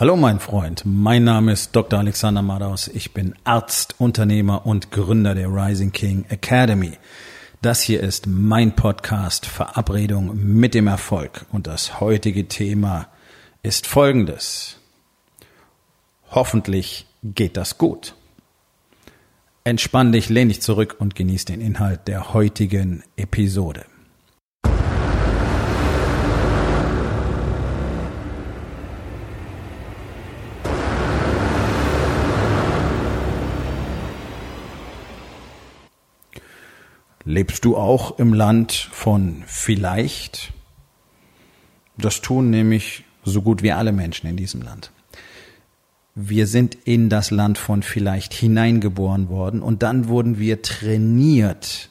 Hallo mein Freund, mein Name ist Dr. Alexander Madaus. Ich bin Arzt, Unternehmer und Gründer der Rising King Academy. Das hier ist mein Podcast Verabredung mit dem Erfolg und das heutige Thema ist folgendes. Hoffentlich geht das gut. Entspann dich, lehn dich zurück und genieß den Inhalt der heutigen Episode. Lebst du auch im Land von vielleicht? Das tun nämlich so gut wie alle Menschen in diesem Land. Wir sind in das Land von vielleicht hineingeboren worden und dann wurden wir trainiert,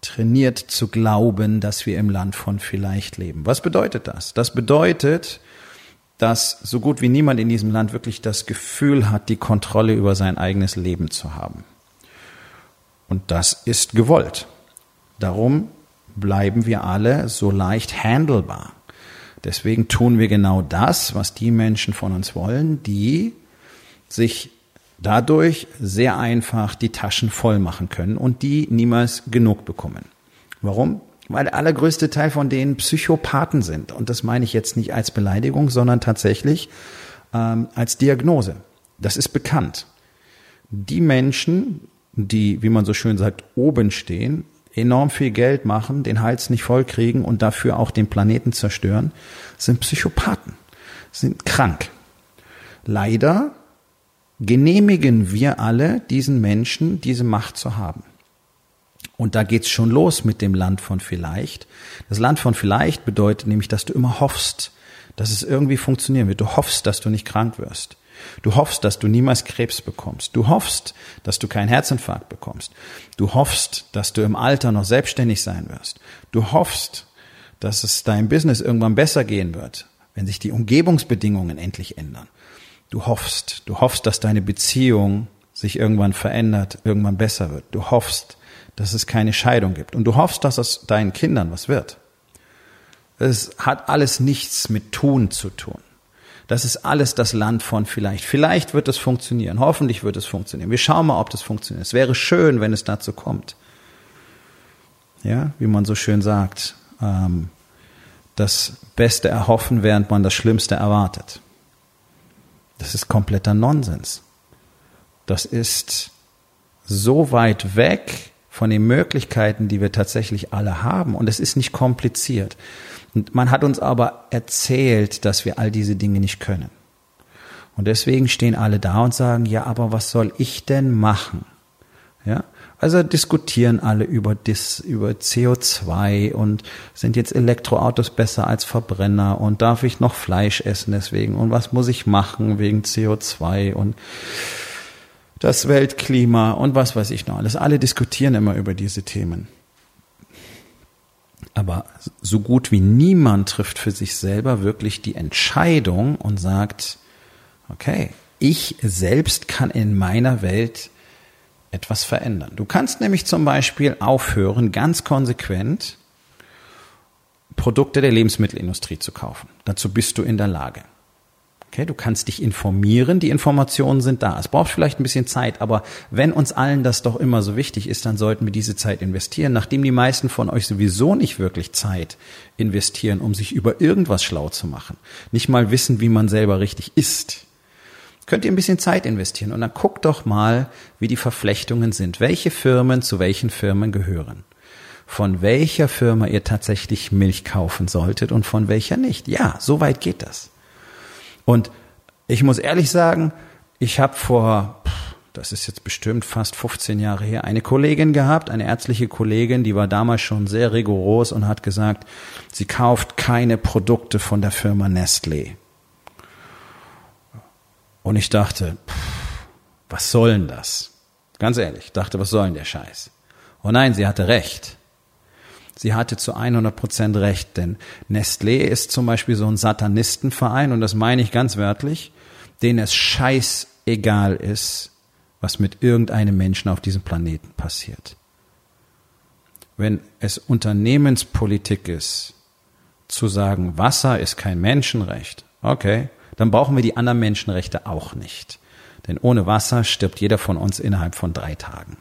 trainiert zu glauben, dass wir im Land von vielleicht leben. Was bedeutet das? Das bedeutet, dass so gut wie niemand in diesem Land wirklich das Gefühl hat, die Kontrolle über sein eigenes Leben zu haben. Und das ist gewollt. Darum bleiben wir alle so leicht handelbar. Deswegen tun wir genau das, was die Menschen von uns wollen, die sich dadurch sehr einfach die Taschen voll machen können und die niemals genug bekommen. Warum? Weil der allergrößte Teil von denen Psychopathen sind. Und das meine ich jetzt nicht als Beleidigung, sondern tatsächlich ähm, als Diagnose. Das ist bekannt. Die Menschen, die, wie man so schön sagt, oben stehen, enorm viel Geld machen, den Hals nicht voll kriegen und dafür auch den Planeten zerstören, sind Psychopathen, sind krank. Leider genehmigen wir alle diesen Menschen, diese Macht zu haben. Und da geht's schon los mit dem Land von vielleicht. Das Land von vielleicht bedeutet nämlich, dass du immer hoffst, dass es irgendwie funktionieren wird. Du hoffst, dass du nicht krank wirst. Du hoffst, dass du niemals Krebs bekommst. Du hoffst, dass du keinen Herzinfarkt bekommst. Du hoffst, dass du im Alter noch selbstständig sein wirst. Du hoffst, dass es deinem Business irgendwann besser gehen wird, wenn sich die Umgebungsbedingungen endlich ändern. Du hoffst, du hoffst, dass deine Beziehung sich irgendwann verändert, irgendwann besser wird. Du hoffst, dass es keine Scheidung gibt. Und du hoffst, dass es deinen Kindern was wird. Es hat alles nichts mit Tun zu tun. Das ist alles das Land von vielleicht. Vielleicht wird es funktionieren. Hoffentlich wird es funktionieren. Wir schauen mal, ob das funktioniert. Es wäre schön, wenn es dazu kommt. Ja, wie man so schön sagt, ähm, das Beste erhoffen, während man das Schlimmste erwartet. Das ist kompletter Nonsens. Das ist so weit weg von den Möglichkeiten, die wir tatsächlich alle haben. Und es ist nicht kompliziert. Und man hat uns aber erzählt, dass wir all diese Dinge nicht können. Und deswegen stehen alle da und sagen, ja, aber was soll ich denn machen? Ja? Also diskutieren alle über, dis, über CO2 und sind jetzt Elektroautos besser als Verbrenner und darf ich noch Fleisch essen deswegen und was muss ich machen wegen CO2 und das Weltklima und was weiß ich noch alles. Alle diskutieren immer über diese Themen. Aber so gut wie niemand trifft für sich selber wirklich die Entscheidung und sagt, okay, ich selbst kann in meiner Welt etwas verändern. Du kannst nämlich zum Beispiel aufhören, ganz konsequent Produkte der Lebensmittelindustrie zu kaufen. Dazu bist du in der Lage. Okay, du kannst dich informieren, die Informationen sind da. Es braucht vielleicht ein bisschen Zeit, aber wenn uns allen das doch immer so wichtig ist, dann sollten wir diese Zeit investieren, nachdem die meisten von euch sowieso nicht wirklich Zeit investieren, um sich über irgendwas schlau zu machen. Nicht mal wissen, wie man selber richtig ist. Könnt ihr ein bisschen Zeit investieren und dann guckt doch mal, wie die Verflechtungen sind. Welche Firmen zu welchen Firmen gehören von welcher Firma ihr tatsächlich Milch kaufen solltet und von welcher nicht. Ja, so weit geht das. Und ich muss ehrlich sagen, ich habe vor, das ist jetzt bestimmt fast 15 Jahre her, eine Kollegin gehabt, eine ärztliche Kollegin, die war damals schon sehr rigoros und hat gesagt, sie kauft keine Produkte von der Firma Nestlé. Und ich dachte, was soll denn das? Ganz ehrlich, dachte, was soll denn der Scheiß? Oh nein, sie hatte recht. Sie hatte zu 100 Prozent recht, denn Nestlé ist zum Beispiel so ein Satanistenverein und das meine ich ganz wörtlich, denen es scheißegal ist, was mit irgendeinem Menschen auf diesem Planeten passiert. Wenn es Unternehmenspolitik ist, zu sagen, Wasser ist kein Menschenrecht, okay, dann brauchen wir die anderen Menschenrechte auch nicht. Denn ohne Wasser stirbt jeder von uns innerhalb von drei Tagen.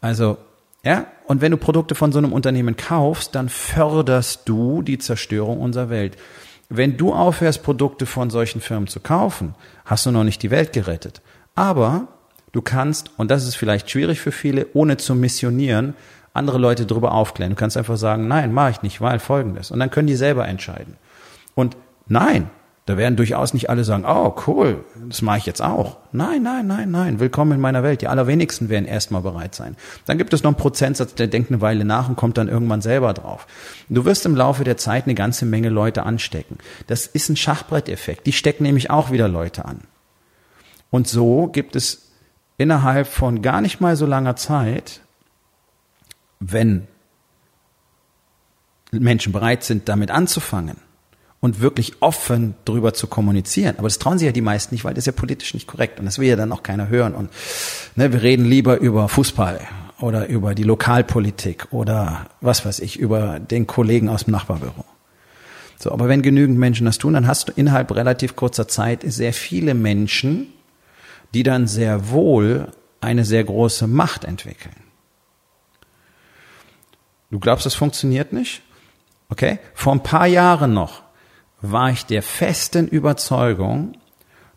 Also, ja, und wenn du Produkte von so einem Unternehmen kaufst, dann förderst du die Zerstörung unserer Welt. Wenn du aufhörst, Produkte von solchen Firmen zu kaufen, hast du noch nicht die Welt gerettet. Aber du kannst, und das ist vielleicht schwierig für viele, ohne zu missionieren, andere Leute darüber aufklären. Du kannst einfach sagen, nein, mache ich nicht, weil folgendes. Und dann können die selber entscheiden. Und nein, da werden durchaus nicht alle sagen, oh cool, das mache ich jetzt auch. Nein, nein, nein, nein, willkommen in meiner Welt. Die allerwenigsten werden erstmal bereit sein. Dann gibt es noch einen Prozentsatz, der denkt eine Weile nach und kommt dann irgendwann selber drauf. Du wirst im Laufe der Zeit eine ganze Menge Leute anstecken. Das ist ein Schachbretteffekt. Die stecken nämlich auch wieder Leute an. Und so gibt es innerhalb von gar nicht mal so langer Zeit, wenn Menschen bereit sind, damit anzufangen, und wirklich offen drüber zu kommunizieren. Aber das trauen sich ja die meisten nicht, weil das ist ja politisch nicht korrekt und das will ja dann auch keiner hören. Und ne, wir reden lieber über Fußball oder über die Lokalpolitik oder was weiß ich, über den Kollegen aus dem Nachbarbüro. So, aber wenn genügend Menschen das tun, dann hast du innerhalb relativ kurzer Zeit sehr viele Menschen, die dann sehr wohl eine sehr große Macht entwickeln. Du glaubst, das funktioniert nicht? Okay? Vor ein paar Jahren noch war ich der festen Überzeugung,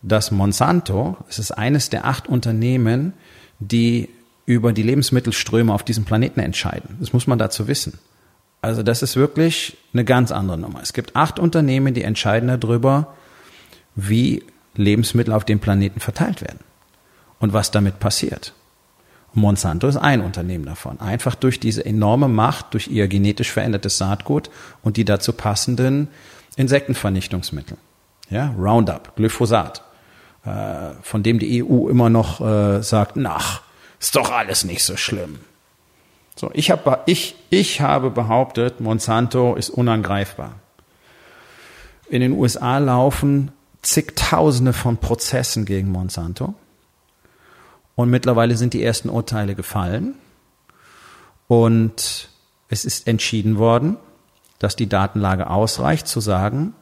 dass Monsanto, es ist eines der acht Unternehmen, die über die Lebensmittelströme auf diesem Planeten entscheiden. Das muss man dazu wissen. Also das ist wirklich eine ganz andere Nummer. Es gibt acht Unternehmen, die entscheiden darüber, wie Lebensmittel auf dem Planeten verteilt werden und was damit passiert. Monsanto ist ein Unternehmen davon. Einfach durch diese enorme Macht, durch ihr genetisch verändertes Saatgut und die dazu passenden Insektenvernichtungsmittel. Ja, Roundup, Glyphosat, äh, von dem die EU immer noch äh, sagt, nach, ist doch alles nicht so schlimm. So, ich, hab, ich, ich habe behauptet, Monsanto ist unangreifbar. In den USA laufen zigtausende von Prozessen gegen Monsanto. Und mittlerweile sind die ersten Urteile gefallen. Und es ist entschieden worden, dass die Datenlage ausreicht, zu sagen,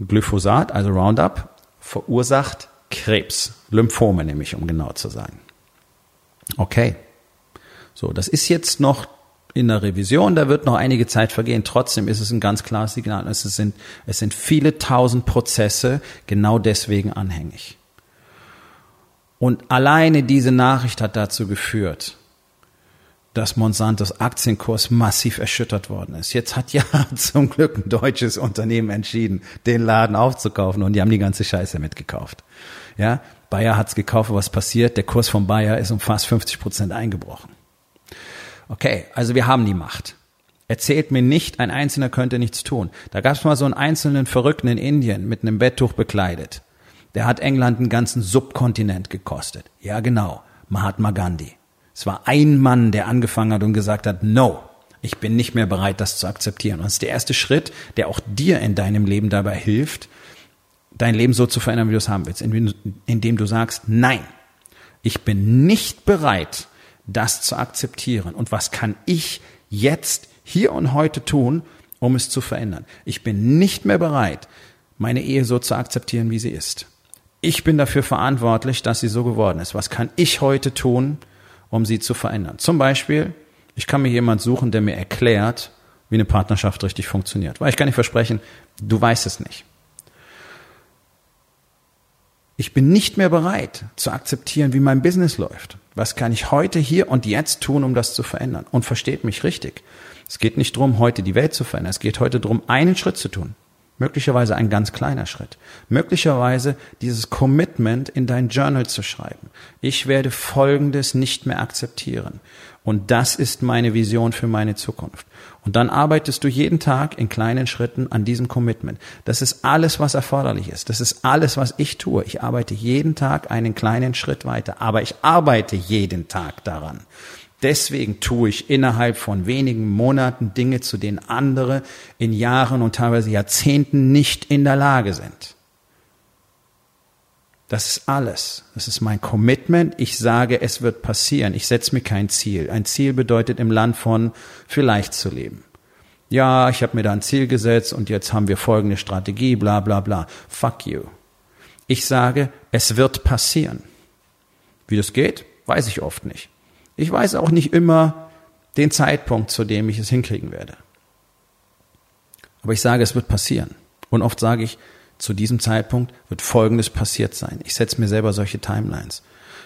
Glyphosat, also Roundup, verursacht Krebs, Lymphome nämlich, um genau zu sein. Okay. So, das ist jetzt noch in der Revision, da wird noch einige Zeit vergehen. Trotzdem ist es ein ganz klares Signal. Es sind, es sind viele tausend Prozesse genau deswegen anhängig. Und alleine diese Nachricht hat dazu geführt, dass Monsantos Aktienkurs massiv erschüttert worden ist. Jetzt hat ja zum Glück ein deutsches Unternehmen entschieden, den Laden aufzukaufen und die haben die ganze Scheiße mitgekauft. Ja, Bayer hat's gekauft, was passiert? Der Kurs von Bayer ist um fast 50 Prozent eingebrochen. Okay, also wir haben die Macht. Erzählt mir nicht, ein Einzelner könnte nichts tun. Da gab's mal so einen einzelnen Verrückten in Indien mit einem Betttuch bekleidet. Der hat England einen ganzen Subkontinent gekostet. Ja, genau. Mahatma Gandhi. Es war ein Mann, der angefangen hat und gesagt hat, no, ich bin nicht mehr bereit, das zu akzeptieren. Und das ist der erste Schritt, der auch dir in deinem Leben dabei hilft, dein Leben so zu verändern, wie du es haben willst, indem du sagst, nein, ich bin nicht bereit, das zu akzeptieren. Und was kann ich jetzt, hier und heute tun, um es zu verändern? Ich bin nicht mehr bereit, meine Ehe so zu akzeptieren, wie sie ist. Ich bin dafür verantwortlich, dass sie so geworden ist. Was kann ich heute tun, um sie zu verändern. Zum Beispiel, ich kann mir jemand suchen, der mir erklärt, wie eine Partnerschaft richtig funktioniert. Weil ich kann nicht versprechen, du weißt es nicht. Ich bin nicht mehr bereit zu akzeptieren, wie mein Business läuft. Was kann ich heute, hier und jetzt tun, um das zu verändern? Und versteht mich richtig. Es geht nicht darum, heute die Welt zu verändern. Es geht heute darum, einen Schritt zu tun. Möglicherweise ein ganz kleiner Schritt. Möglicherweise dieses Commitment in dein Journal zu schreiben. Ich werde Folgendes nicht mehr akzeptieren. Und das ist meine Vision für meine Zukunft. Und dann arbeitest du jeden Tag in kleinen Schritten an diesem Commitment. Das ist alles, was erforderlich ist. Das ist alles, was ich tue. Ich arbeite jeden Tag einen kleinen Schritt weiter. Aber ich arbeite jeden Tag daran. Deswegen tue ich innerhalb von wenigen Monaten Dinge, zu denen andere in Jahren und teilweise Jahrzehnten nicht in der Lage sind. Das ist alles. Das ist mein Commitment. Ich sage, es wird passieren. Ich setze mir kein Ziel. Ein Ziel bedeutet im Land von vielleicht zu leben. Ja, ich habe mir da ein Ziel gesetzt und jetzt haben wir folgende Strategie, bla bla bla. Fuck you. Ich sage, es wird passieren. Wie das geht, weiß ich oft nicht. Ich weiß auch nicht immer den Zeitpunkt, zu dem ich es hinkriegen werde. Aber ich sage, es wird passieren. Und oft sage ich, zu diesem Zeitpunkt wird Folgendes passiert sein. Ich setze mir selber solche Timelines.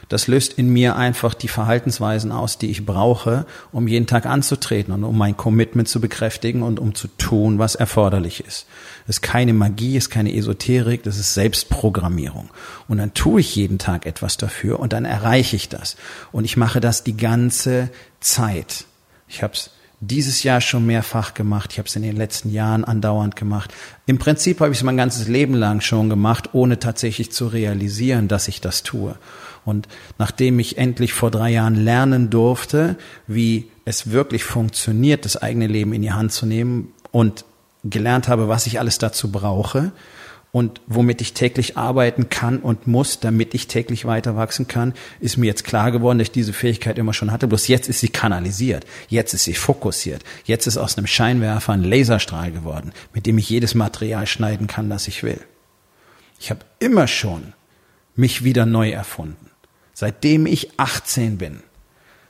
Das löst in mir einfach die Verhaltensweisen aus, die ich brauche, um jeden Tag anzutreten und um mein Commitment zu bekräftigen und um zu tun, was erforderlich ist. Das ist keine Magie, ist keine Esoterik, das ist Selbstprogrammierung. Und dann tue ich jeden Tag etwas dafür und dann erreiche ich das. Und ich mache das die ganze Zeit. Ich habe es dieses Jahr schon mehrfach gemacht. Ich habe es in den letzten Jahren andauernd gemacht. Im Prinzip habe ich es mein ganzes Leben lang schon gemacht, ohne tatsächlich zu realisieren, dass ich das tue. Und nachdem ich endlich vor drei Jahren lernen durfte, wie es wirklich funktioniert, das eigene Leben in die Hand zu nehmen und gelernt habe, was ich alles dazu brauche, und womit ich täglich arbeiten kann und muss, damit ich täglich weiter wachsen kann, ist mir jetzt klar geworden, dass ich diese Fähigkeit immer schon hatte. Bloß jetzt ist sie kanalisiert. Jetzt ist sie fokussiert. Jetzt ist aus einem Scheinwerfer ein Laserstrahl geworden, mit dem ich jedes Material schneiden kann, das ich will. Ich habe immer schon mich wieder neu erfunden. Seitdem ich 18 bin,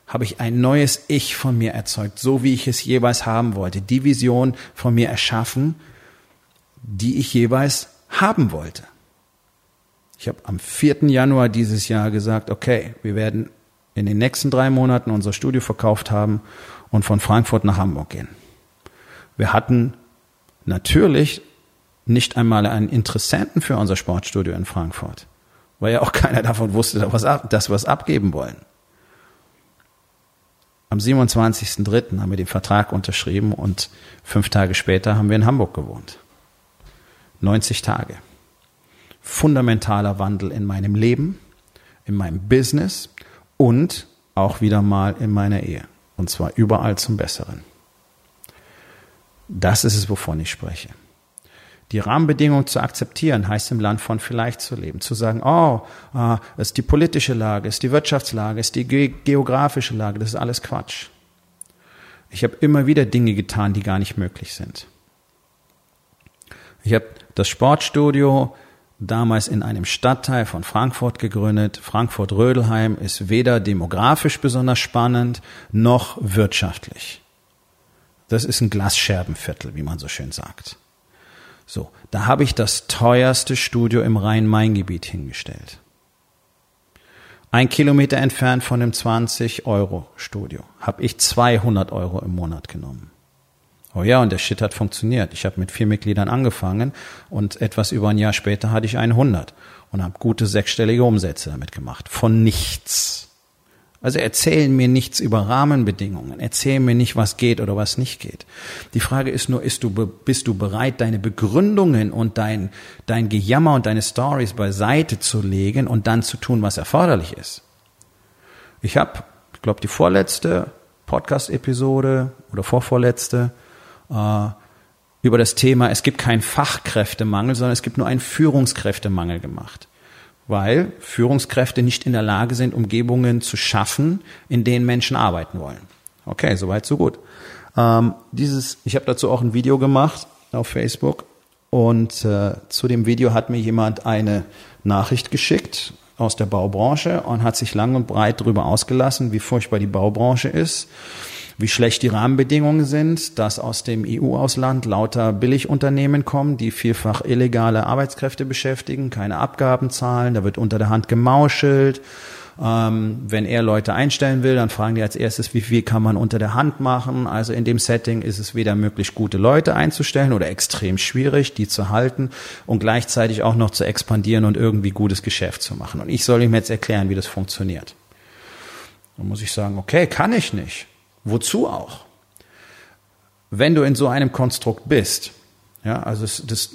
habe ich ein neues Ich von mir erzeugt, so wie ich es jeweils haben wollte. Die Vision von mir erschaffen, die ich jeweils haben wollte. Ich habe am 4. Januar dieses Jahr gesagt, okay, wir werden in den nächsten drei Monaten unser Studio verkauft haben und von Frankfurt nach Hamburg gehen. Wir hatten natürlich nicht einmal einen Interessenten für unser Sportstudio in Frankfurt, weil ja auch keiner davon wusste, dass wir es abgeben wollen. Am 27.03. haben wir den Vertrag unterschrieben und fünf Tage später haben wir in Hamburg gewohnt. 90 Tage. Fundamentaler Wandel in meinem Leben, in meinem Business und auch wieder mal in meiner Ehe. Und zwar überall zum Besseren. Das ist es, wovon ich spreche. Die Rahmenbedingungen zu akzeptieren, heißt im Land von vielleicht zu leben. Zu sagen, oh, ah, es ist die politische Lage, ist die Wirtschaftslage, ist die geografische Lage, das ist alles Quatsch. Ich habe immer wieder Dinge getan, die gar nicht möglich sind. Ich habe das Sportstudio damals in einem Stadtteil von Frankfurt gegründet. Frankfurt-Rödelheim ist weder demografisch besonders spannend noch wirtschaftlich. Das ist ein Glasscherbenviertel, wie man so schön sagt. So, da habe ich das teuerste Studio im Rhein-Main-Gebiet hingestellt. Ein Kilometer entfernt von dem 20-Euro-Studio habe ich 200 Euro im Monat genommen. Oh ja, und der Shit hat funktioniert. Ich habe mit vier Mitgliedern angefangen und etwas über ein Jahr später hatte ich 100 und habe gute sechsstellige Umsätze damit gemacht. Von nichts. Also erzählen mir nichts über Rahmenbedingungen. Erzählen mir nicht, was geht oder was nicht geht. Die Frage ist nur, ist du, bist du bereit, deine Begründungen und dein, dein Gejammer und deine Stories beiseite zu legen und dann zu tun, was erforderlich ist? Ich habe, ich glaube, die vorletzte Podcast-Episode oder vorvorletzte äh, über das Thema, es gibt keinen Fachkräftemangel, sondern es gibt nur einen Führungskräftemangel gemacht. Weil Führungskräfte nicht in der Lage sind, Umgebungen zu schaffen, in denen Menschen arbeiten wollen. Okay, soweit, so gut. Ähm, dieses, ich habe dazu auch ein Video gemacht auf Facebook und äh, zu dem Video hat mir jemand eine Nachricht geschickt aus der Baubranche und hat sich lang und breit darüber ausgelassen, wie furchtbar die Baubranche ist wie schlecht die Rahmenbedingungen sind, dass aus dem EU-Ausland lauter Billigunternehmen kommen, die vielfach illegale Arbeitskräfte beschäftigen, keine Abgaben zahlen, da wird unter der Hand gemauschelt. Ähm, wenn er Leute einstellen will, dann fragen die als erstes, wie viel kann man unter der Hand machen. Also in dem Setting ist es weder möglich, gute Leute einzustellen oder extrem schwierig, die zu halten und gleichzeitig auch noch zu expandieren und irgendwie gutes Geschäft zu machen. Und ich soll ihm jetzt erklären, wie das funktioniert. Dann muss ich sagen, okay, kann ich nicht. Wozu auch? Wenn du in so einem Konstrukt bist, ja, also das,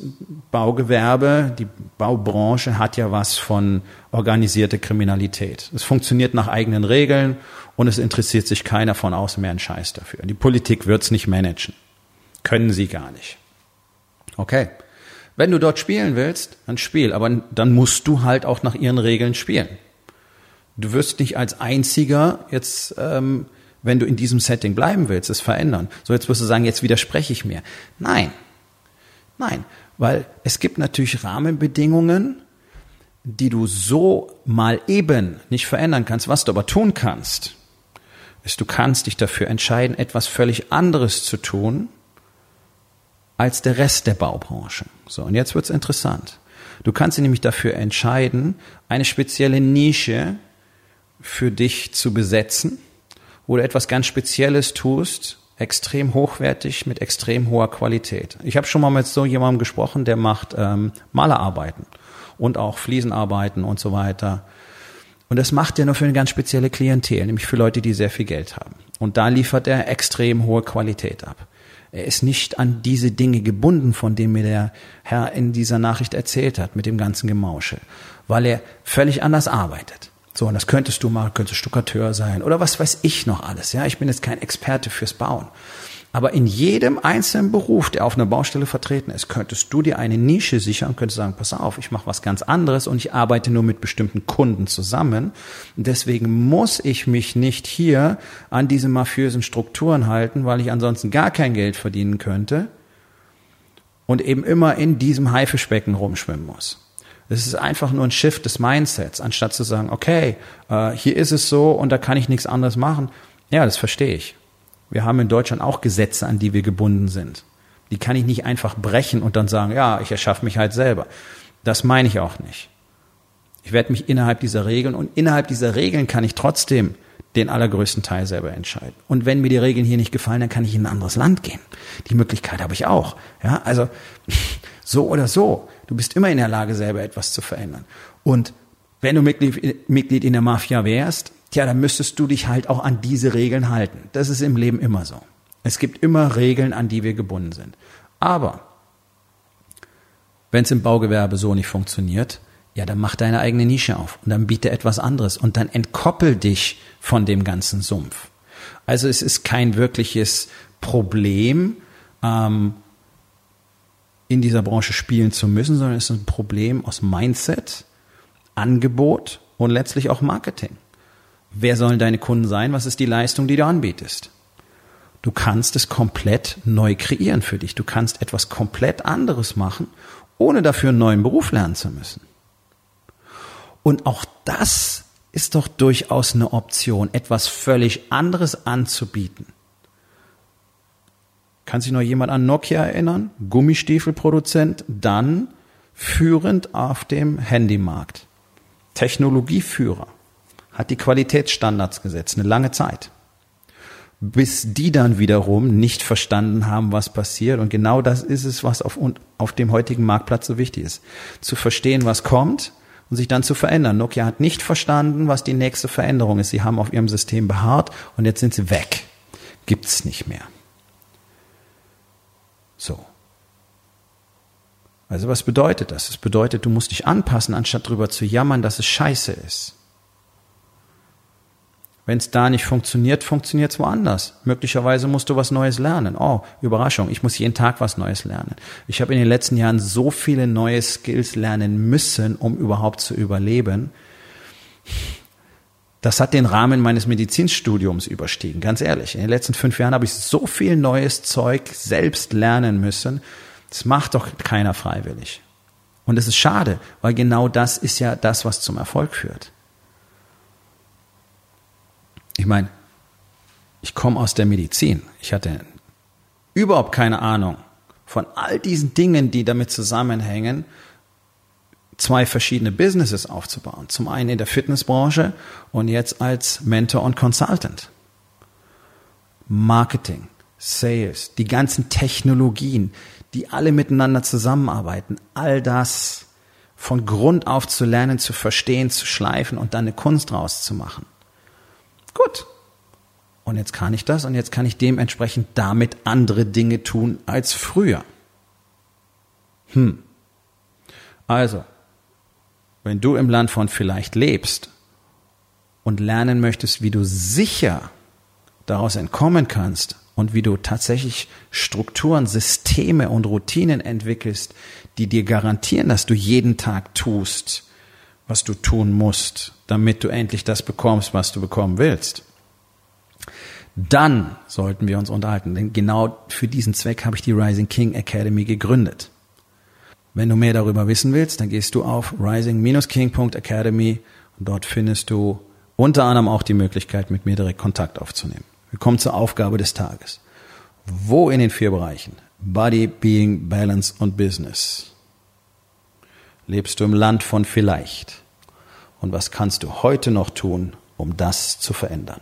Baugewerbe, die Baubranche hat ja was von organisierte Kriminalität. Es funktioniert nach eigenen Regeln und es interessiert sich keiner von außen mehr einen Scheiß dafür. Die Politik wird's nicht managen. Können sie gar nicht. Okay. Wenn du dort spielen willst, dann spiel, aber dann musst du halt auch nach ihren Regeln spielen. Du wirst nicht als einziger jetzt ähm, wenn du in diesem Setting bleiben willst, es verändern. So, jetzt wirst du sagen, jetzt widerspreche ich mir. Nein. Nein. Weil es gibt natürlich Rahmenbedingungen, die du so mal eben nicht verändern kannst. Was du aber tun kannst, ist, du kannst dich dafür entscheiden, etwas völlig anderes zu tun als der Rest der Baubranche. So, und jetzt wird's interessant. Du kannst dich nämlich dafür entscheiden, eine spezielle Nische für dich zu besetzen, wo du etwas ganz Spezielles tust, extrem hochwertig mit extrem hoher Qualität. Ich habe schon mal mit so jemandem gesprochen, der macht ähm, Malerarbeiten und auch Fliesenarbeiten und so weiter. Und das macht er nur für eine ganz spezielle Klientel, nämlich für Leute, die sehr viel Geld haben. Und da liefert er extrem hohe Qualität ab. Er ist nicht an diese Dinge gebunden, von denen mir der Herr in dieser Nachricht erzählt hat, mit dem ganzen Gemauschel, weil er völlig anders arbeitet. So, und das könntest du mal, könntest Stuckateur sein oder was weiß ich noch alles. Ja, ich bin jetzt kein Experte fürs Bauen. Aber in jedem einzelnen Beruf, der auf einer Baustelle vertreten ist, könntest du dir eine Nische sichern und könntest sagen, pass auf, ich mache was ganz anderes und ich arbeite nur mit bestimmten Kunden zusammen. Deswegen muss ich mich nicht hier an diese mafiösen Strukturen halten, weil ich ansonsten gar kein Geld verdienen könnte und eben immer in diesem Haifischbecken rumschwimmen muss. Es ist einfach nur ein Shift des Mindsets, anstatt zu sagen, okay, äh, hier ist es so und da kann ich nichts anderes machen. Ja, das verstehe ich. Wir haben in Deutschland auch Gesetze, an die wir gebunden sind. Die kann ich nicht einfach brechen und dann sagen, ja, ich erschaffe mich halt selber. Das meine ich auch nicht. Ich werde mich innerhalb dieser Regeln und innerhalb dieser Regeln kann ich trotzdem den allergrößten Teil selber entscheiden. Und wenn mir die Regeln hier nicht gefallen, dann kann ich in ein anderes Land gehen. Die Möglichkeit habe ich auch. Ja, also so oder so. Du bist immer in der Lage, selber etwas zu verändern. Und wenn du Mitglied, Mitglied in der Mafia wärst, tja, dann müsstest du dich halt auch an diese Regeln halten. Das ist im Leben immer so. Es gibt immer Regeln, an die wir gebunden sind. Aber wenn es im Baugewerbe so nicht funktioniert, ja, dann mach deine eigene Nische auf und dann biete etwas anderes und dann entkoppel dich von dem ganzen Sumpf. Also es ist kein wirkliches Problem, ähm, in dieser Branche spielen zu müssen, sondern es ist ein Problem aus Mindset, Angebot und letztlich auch Marketing. Wer sollen deine Kunden sein? Was ist die Leistung, die du anbietest? Du kannst es komplett neu kreieren für dich. Du kannst etwas komplett anderes machen, ohne dafür einen neuen Beruf lernen zu müssen. Und auch das ist doch durchaus eine Option, etwas völlig anderes anzubieten. Kann sich noch jemand an Nokia erinnern? Gummistiefelproduzent, dann führend auf dem Handymarkt. Technologieführer hat die Qualitätsstandards gesetzt, eine lange Zeit. Bis die dann wiederum nicht verstanden haben, was passiert. Und genau das ist es, was auf, auf dem heutigen Marktplatz so wichtig ist. Zu verstehen, was kommt und sich dann zu verändern. Nokia hat nicht verstanden, was die nächste Veränderung ist. Sie haben auf ihrem System beharrt und jetzt sind sie weg. Gibt's nicht mehr. So. Also was bedeutet das? Es bedeutet, du musst dich anpassen, anstatt drüber zu jammern, dass es scheiße ist. Wenn es da nicht funktioniert, funktioniert es woanders. Möglicherweise musst du was Neues lernen. Oh, Überraschung, ich muss jeden Tag was Neues lernen. Ich habe in den letzten Jahren so viele neue Skills lernen müssen, um überhaupt zu überleben. Das hat den Rahmen meines Medizinstudiums überstiegen, ganz ehrlich. In den letzten fünf Jahren habe ich so viel neues Zeug selbst lernen müssen. Das macht doch keiner freiwillig. Und es ist schade, weil genau das ist ja das, was zum Erfolg führt. Ich meine, ich komme aus der Medizin. Ich hatte überhaupt keine Ahnung von all diesen Dingen, die damit zusammenhängen, zwei verschiedene Businesses aufzubauen. Zum einen in der Fitnessbranche und jetzt als Mentor und Consultant. Marketing, Sales, die ganzen Technologien, die alle miteinander zusammenarbeiten, all das von Grund auf zu lernen, zu verstehen, zu schleifen und dann eine Kunst draus zu machen. Gut. Und jetzt kann ich das und jetzt kann ich dementsprechend damit andere Dinge tun als früher. Hm. Also, wenn du im Land von vielleicht lebst und lernen möchtest, wie du sicher daraus entkommen kannst und wie du tatsächlich Strukturen, Systeme und Routinen entwickelst, die dir garantieren, dass du jeden Tag tust, was du tun musst, damit du endlich das bekommst, was du bekommen willst, dann sollten wir uns unterhalten. Denn genau für diesen Zweck habe ich die Rising King Academy gegründet. Wenn du mehr darüber wissen willst, dann gehst du auf rising-king.academy und dort findest du unter anderem auch die Möglichkeit, mit mir direkt Kontakt aufzunehmen. Wir kommen zur Aufgabe des Tages. Wo in den vier Bereichen Body, Being, Balance und Business lebst du im Land von vielleicht? Und was kannst du heute noch tun, um das zu verändern?